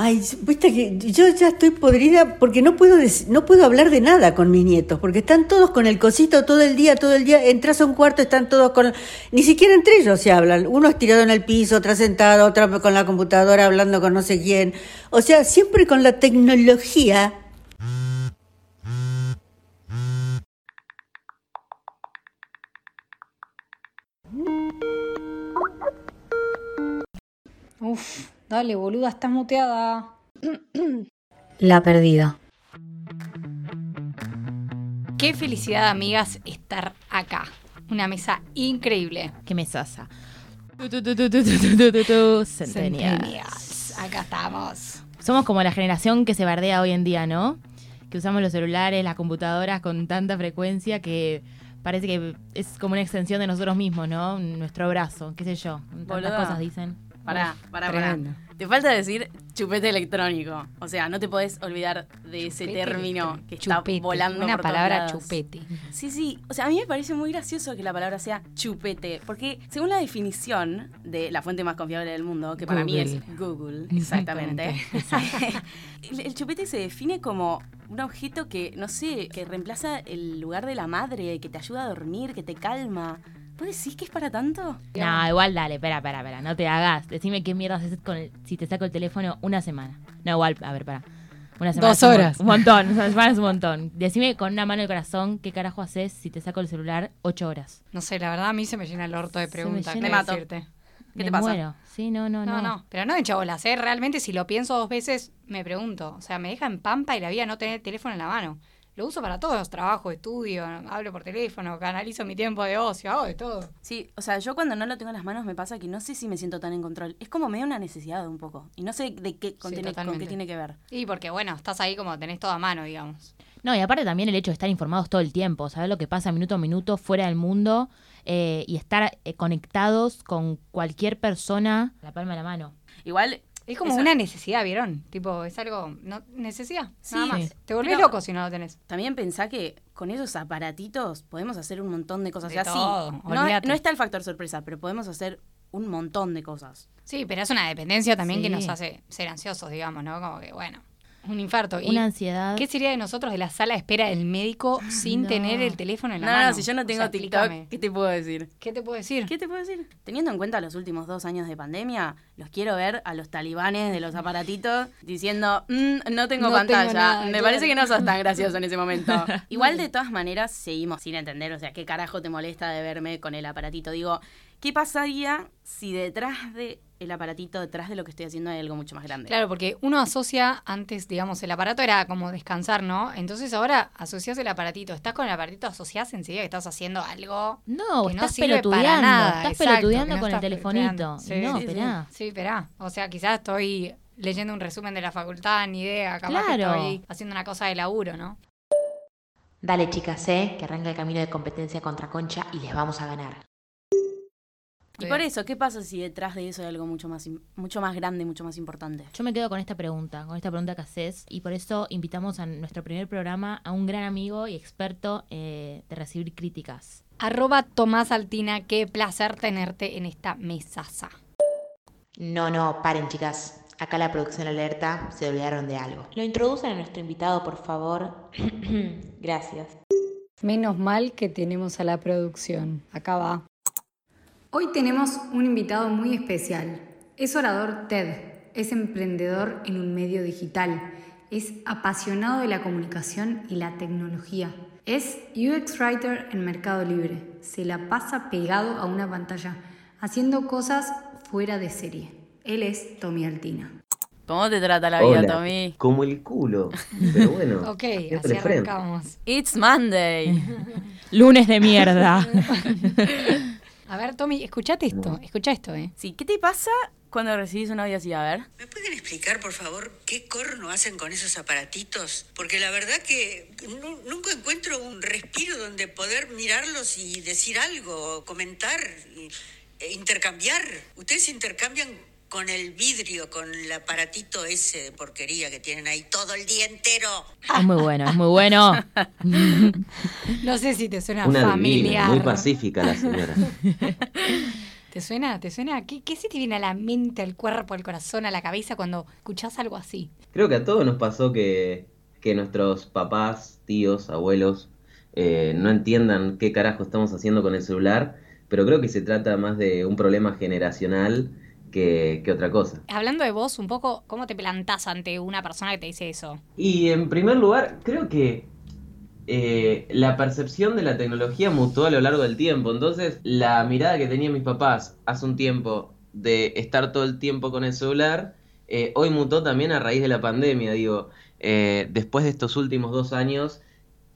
Ay, viste que yo ya estoy podrida porque no puedo no puedo hablar de nada con mis nietos, porque están todos con el cosito todo el día, todo el día. Entras a un cuarto, están todos con. Ni siquiera entre ellos se hablan. Uno estirado en el piso, otra sentado, otra con la computadora hablando con no sé quién. O sea, siempre con la tecnología. Uf. Dale, boluda, estás muteada. La perdida. Qué felicidad, amigas, estar acá. Una mesa increíble. Qué mesaza. Centennials. Acá estamos. Somos como la generación que se bardea hoy en día, ¿no? Que usamos los celulares, las computadoras con tanta frecuencia que parece que es como una extensión de nosotros mismos, ¿no? Nuestro brazo, qué sé yo. Tantas cosas dicen. Pará, pará, pará. Te falta decir chupete electrónico. O sea, no te podés olvidar de ese término que está volando Una por palabra chupete. Sí, sí. O sea, a mí me parece muy gracioso que la palabra sea chupete. Porque según la definición de la fuente más confiable del mundo, que para mí es Google, exactamente. el, el chupete se define como un objeto que, no sé, que reemplaza el lugar de la madre, que te ayuda a dormir, que te calma. ¿Vos decís que es para tanto? No, igual dale, espera, espera, espera, no te hagas. Decime qué mierda haces con el, si te saco el teléfono una semana. No, igual, a ver, para. Una semana. Dos horas. Un, montón, una semana es un montón. Decime con una mano el corazón qué carajo haces si te saco el celular ocho horas. No sé, la verdad a mí se me llena el orto de preguntas. Me, mato. ¿Qué te pasa? Muero. Sí, no, no, no. No, no, pero no de chabolas, ¿eh? Realmente si lo pienso dos veces me pregunto. O sea, me deja en pampa y la vida no tener el teléfono en la mano. Lo uso para todos, trabajo, estudio, hablo por teléfono, canalizo mi tiempo de ocio, hago de todo. Sí, o sea, yo cuando no lo tengo en las manos me pasa que no sé si me siento tan en control. Es como medio una necesidad un poco. Y no sé de qué, con, qué tiene que ver. Y porque, bueno, estás ahí como tenés todo a mano, digamos. No, y aparte también el hecho de estar informados todo el tiempo, saber lo que pasa minuto a minuto fuera del mundo eh, y estar eh, conectados con cualquier persona, la palma de la mano. Igual es como una necesidad, ¿vieron? Tipo, es algo. No, necesidad. nada más. Te volvés loco si no lo tenés. También pensá que con esos aparatitos podemos hacer un montón de cosas. De todo, no, no, está el factor sorpresa, pero podemos hacer un montón de cosas. Sí, pero es una dependencia también que nos hace ser ansiosos, digamos, ¿no? Como que, bueno un infarto. Una ansiedad. ¿Qué sería de nosotros de la sala de espera del médico sin tener el teléfono en la mano? No, si yo no tengo TikTok, ¿qué te puedo decir? ¿Qué te puedo decir? ¿Qué te puedo decir? Teniendo en cuenta los últimos dos años de pandemia, los quiero ver a los talibanes de los aparatitos diciendo, mm, no tengo pantalla. Me parece que no sos tan gracioso en ese momento. Igual de todas maneras seguimos sin entender, o sea, ¿qué carajo te molesta de verme con el aparatito? Digo, ¿qué pasaría si detrás de el aparatito detrás de lo que estoy haciendo hay algo mucho más grande. Claro, porque uno asocia antes, digamos, el aparato era como descansar, ¿no? Entonces ahora asocias el aparatito, estás con el aparatito, asociás enseguida que estás haciendo algo. No, que estás no pelotudeando, estás pelotudeando con el telefonito. Sí, no, esperá. Sí, esperá. O sea, quizás estoy leyendo un resumen de la facultad, ni idea, capaz que estoy haciendo una cosa de laburo, ¿no? Dale, chicas, ¿eh? que arranca el camino de competencia contra Concha y les vamos a ganar. Y por eso, ¿qué pasa si detrás de eso hay algo mucho más, mucho más grande, mucho más importante? Yo me quedo con esta pregunta, con esta pregunta que haces, y por eso invitamos a nuestro primer programa a un gran amigo y experto eh, de recibir críticas. Arroba Tomás Altina, qué placer tenerte en esta mesaza. No, no, paren chicas. Acá la producción alerta, se olvidaron de algo. Lo introducen a nuestro invitado, por favor. Gracias. Menos mal que tenemos a la producción. Acá va. Hoy tenemos un invitado muy especial. Es orador TED, es emprendedor en un medio digital, es apasionado de la comunicación y la tecnología. Es UX Writer en Mercado Libre. Se la pasa pegado a una pantalla, haciendo cosas fuera de serie. Él es Tommy Altina. ¿Cómo te trata la vida, Tommy? Como el culo. Pero bueno. ok, así arrancamos. It's Monday. Lunes de mierda. A ver, Tommy, escuchate esto, escucha esto, ¿eh? Sí, ¿qué te pasa cuando recibís un audio así? A ver. ¿Me pueden explicar, por favor, qué corno hacen con esos aparatitos? Porque la verdad que nunca encuentro un respiro donde poder mirarlos y decir algo, comentar, e intercambiar. Ustedes intercambian con el vidrio, con el aparatito ese de porquería que tienen ahí todo el día entero. Es muy bueno, es muy bueno. no sé si te suena familiar. muy pacífica la señora. ¿Te suena? ¿Te suena? ¿Qué, ¿Qué se te viene a la mente, al cuerpo, al corazón, a la cabeza cuando escuchás algo así? Creo que a todos nos pasó que, que nuestros papás, tíos, abuelos eh, no entiendan qué carajo estamos haciendo con el celular, pero creo que se trata más de un problema generacional que, que, otra cosa. Hablando de vos, un poco, ¿cómo te plantás ante una persona que te dice eso? Y en primer lugar, creo que eh, la percepción de la tecnología mutó a lo largo del tiempo. Entonces, la mirada que tenían mis papás hace un tiempo de estar todo el tiempo con el celular, eh, hoy mutó también a raíz de la pandemia. Digo, eh, después de estos últimos dos años,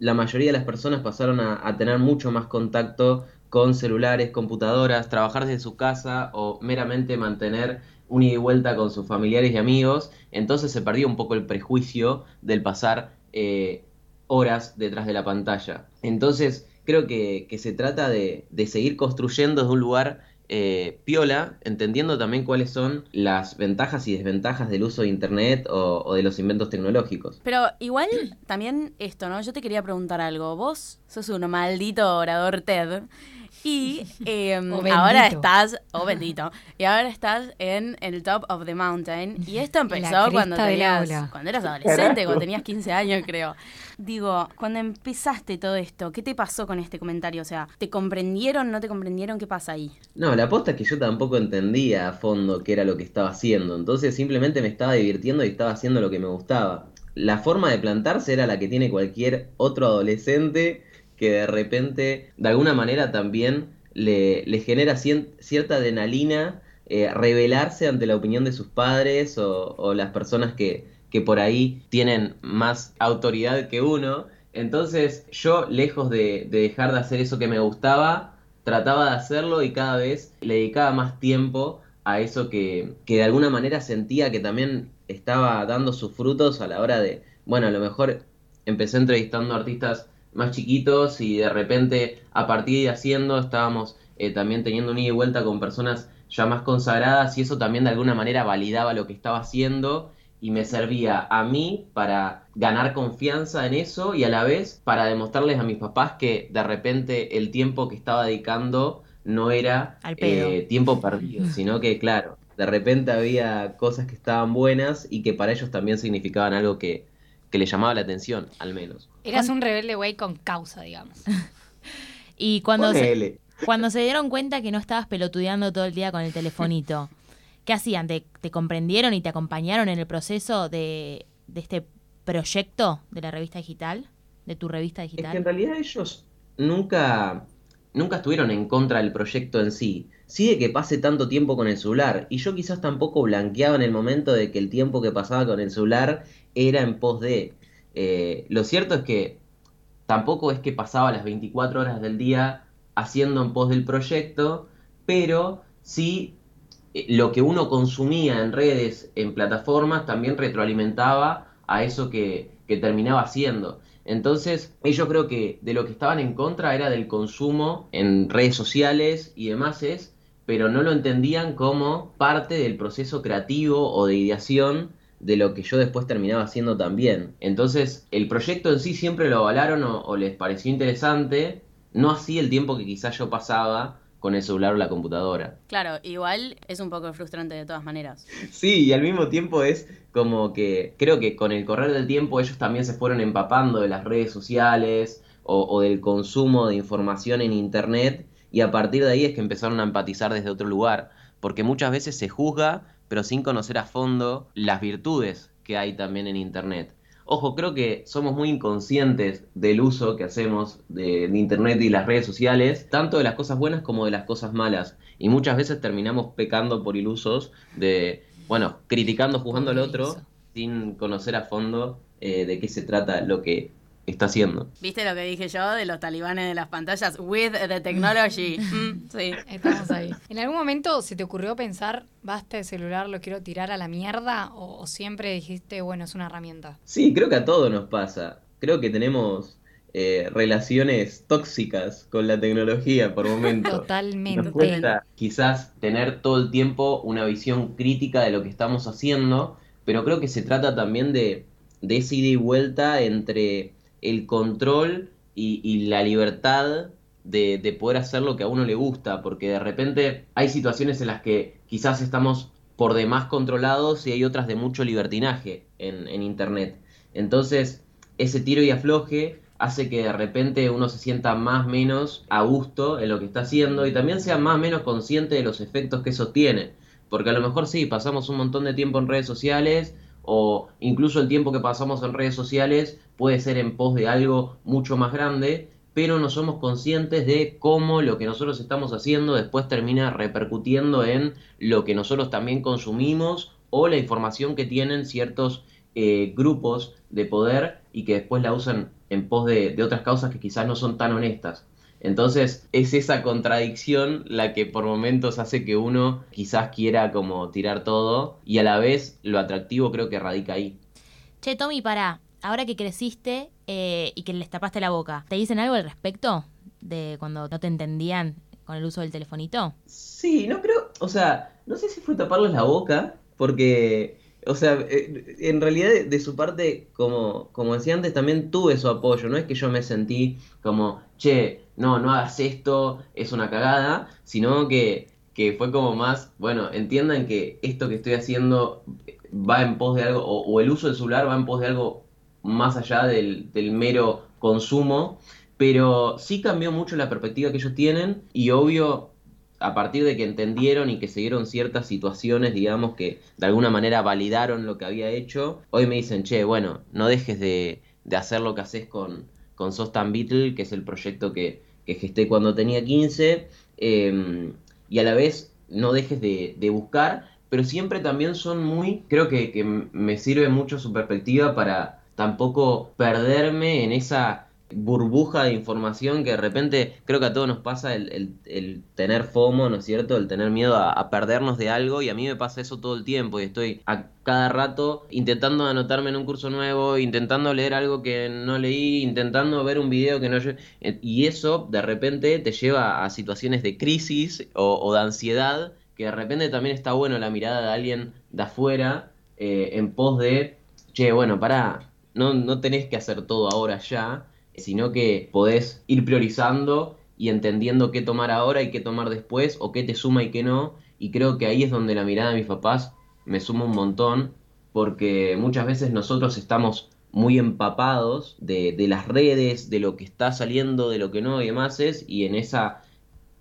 la mayoría de las personas pasaron a, tener mucho más contacto con celulares, computadoras, trabajar desde su casa o meramente mantener un ida y vuelta con sus familiares y amigos. Entonces se perdió un poco el prejuicio del pasar horas detrás de la pantalla. Entonces, creo que, se trata de, seguir construyendo desde un lugar eh, piola, entendiendo también cuáles son las ventajas y desventajas del uso de Internet o, de los inventos tecnológicos. Pero igual también esto, ¿no? Yo te quería preguntar algo. Vos sos un maldito orador TED. Y em, ahora estás, oh bendito, y ahora estás en el top of the mountain. Y esto empezó cuando tenías, cuando eras adolescente, cuando tenías 15 años, creo. Digo, cuando empezaste todo esto, ¿qué te pasó con este comentario? O sea, ¿te comprendieron, no te comprendieron? ¿Qué pasa ahí? No, la aposta es que yo tampoco entendía a fondo qué era lo que estaba haciendo. Entonces simplemente me estaba divirtiendo y estaba haciendo lo que me gustaba. La forma de plantarse era la que tiene cualquier otro adolescente que de repente, de alguna manera también le, genera cierta adrenalina eh, revelarse ante la opinión de sus padres o, las personas que, por ahí tienen más autoridad que uno. Entonces yo, lejos de, dejar de hacer eso que me gustaba, trataba de hacerlo y cada vez le dedicaba más tiempo a eso que, que de alguna manera sentía que también estaba dando sus frutos a la hora de, bueno, a lo mejor empecé entrevistando artistas más chiquitos y de repente a partir de haciendo estábamos eh, también teniendo un ida y vuelta con personas ya más consagradas y eso también de alguna manera validaba lo que estaba haciendo y me servía a mí para ganar confianza en eso y a la vez para demostrarles a mis papás que de repente el tiempo que estaba dedicando no era eh, tiempo perdido, sino que claro, de repente había cosas que estaban buenas y que para ellos también significaban algo que, que le llamaba la atención, al menos. Eras un rebelde güey con causa, digamos. y cuando se, cuando se dieron cuenta que no estabas pelotudeando todo el día con el telefonito, ¿qué hacían? ¿Te, comprendieron y te acompañaron en el proceso de, este proyecto de la revista digital? ¿De tu revista digital? Es que en realidad ellos nunca, nunca estuvieron en contra del proyecto en sí. Sí de que pase tanto tiempo con el celular. Y yo quizás tampoco blanqueaba en el momento de que el tiempo que pasaba con el celular era en pos de. Eh, lo cierto es que tampoco es que pasaba las 24 horas del día haciendo en pos del proyecto, pero sí eh, lo que uno consumía en redes, en plataformas, también retroalimentaba a eso que, que terminaba haciendo. Entonces, ellos creo que de lo que estaban en contra era del consumo en redes sociales y demás, es, pero no lo entendían como parte del proceso creativo o de ideación de lo que yo después terminaba haciendo también. Entonces, el proyecto en sí siempre lo avalaron o, les pareció interesante, no así el tiempo que quizás yo pasaba con el celular o la computadora. Claro, igual es un poco frustrante de todas maneras. Sí, y al mismo tiempo es como que creo que con el correr del tiempo ellos también se fueron empapando de las redes sociales o, o del consumo de información en Internet y a partir de ahí es que empezaron a empatizar desde otro lugar, porque muchas veces se juzga pero sin conocer a fondo las virtudes que hay también en Internet. Ojo, creo que somos muy inconscientes del uso que hacemos de, Internet y las redes sociales, tanto de las cosas buenas como de las cosas malas. Y muchas veces terminamos pecando por ilusos de, bueno, criticando, juzgando al otro, sin conocer a fondo eh, de qué se trata lo que está haciendo. ¿Viste lo que dije yo de los talibanes de las pantallas? With the technology. Mm, sí. Estamos ahí. ¿En algún momento se te ocurrió pensar, basta de celular, lo quiero tirar a la mierda? ¿O, siempre dijiste, bueno, es una herramienta? Sí, creo que a todos nos pasa. Creo que tenemos eh, relaciones tóxicas con la tecnología por momentos. Totalmente. Nos cuesta quizás tener todo el tiempo una visión crítica de lo que estamos haciendo, pero creo que se trata también de, de esa ida y vuelta entre el control y, la libertad de, de, poder hacer lo que a uno le gusta, porque de repente hay situaciones en las que quizás estamos por demás controlados y hay otras de mucho libertinaje en, en Internet. Entonces, ese tiro y afloje hace que de repente uno se sienta más o menos a gusto en lo que está haciendo y también sea más o menos consciente de los efectos que eso tiene. Porque a lo mejor sí, pasamos un montón de tiempo en redes sociales o incluso el tiempo que pasamos en redes sociales puede ser en pos de algo mucho más grande, pero no somos conscientes de cómo lo que nosotros estamos haciendo después termina repercutiendo en lo que nosotros también consumimos o la información que tienen ciertos eh, grupos de poder y que después la usan en pos de, de otras causas que quizás no son tan honestas. Entonces es esa contradicción la que por momentos hace que uno quizás quiera como tirar todo y a la vez lo atractivo creo que radica ahí. Che, Tommy, para, ahora que creciste eh, y que les tapaste la boca, ¿te dicen algo al respecto de cuando no te entendían con el uso del telefonito? Sí, no creo, o sea, no sé si fue taparles la boca, porque o sea, eh, en realidad de, su parte, como, como decía antes, también tuve su apoyo. No es que yo me sentí como, che, no, no hagas esto, es una cagada, sino que, que fue como más, bueno, entiendan que esto que estoy haciendo va en pos de algo, o, el uso del celular va en pos de algo más allá del, del mero consumo. Pero sí cambió mucho la perspectiva que ellos tienen y obvio a partir de que entendieron y que siguieron ciertas situaciones, digamos, que de alguna manera validaron lo que había hecho, hoy me dicen, che, bueno, no dejes de, hacer lo que haces con, con Sostan Beetle, que es el proyecto que, que gesté cuando tenía 15, em, y a la vez no dejes de, buscar, pero siempre también son muy, creo que, que me sirve mucho su perspectiva para tampoco perderme en esa burbuja de información que de repente creo que a todos nos pasa el, tener FOMO, ¿no es cierto? El tener miedo a, perdernos de algo y a mí me pasa eso todo el tiempo y estoy a cada rato intentando anotarme en un curso nuevo, intentando leer algo que no leí, intentando ver un video que no... Y eso de repente te lleva a situaciones de crisis o, de ansiedad que de repente también está bueno la mirada de alguien de afuera eh, en pos de, che, bueno, pará, no, no tenés que hacer todo ahora ya sino que podés ir priorizando y entendiendo qué tomar ahora y qué tomar después, o qué te suma y qué no. Y creo que ahí es donde la mirada de mis papás me suma un montón, porque muchas veces nosotros estamos muy empapados de, las redes, de lo que está saliendo, de lo que no y demás es, y en esa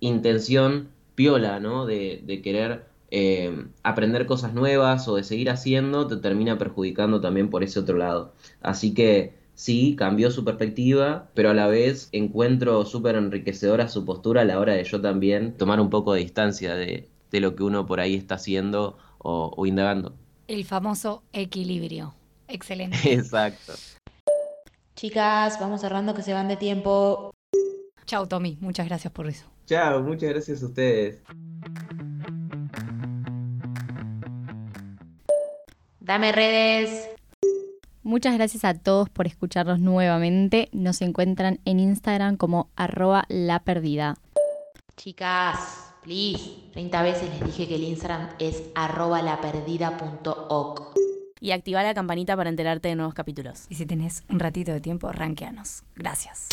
intención piola, ¿no? De, querer eh, aprender cosas nuevas o de seguir haciendo, te termina perjudicando también por ese otro lado. Así que sí, cambió su perspectiva, pero a la vez encuentro súper enriquecedora su postura a la hora de yo también tomar un poco de distancia de, lo que uno por ahí está haciendo o, indagando. El famoso equilibrio. Excelente. Exacto. Chicas, vamos cerrando que se van de tiempo. Chao, Tommy. Muchas gracias por eso. Chao, muchas gracias a ustedes. Dame redes. Muchas gracias a todos por escucharnos nuevamente. Nos encuentran en Instagram como arroba la perdida. Chicas, please, 30 veces les dije que el Instagram es arroba laperdida.oc. Y activa la campanita para enterarte de nuevos capítulos. Y si tenés un ratito de tiempo, ranqueanos. Gracias.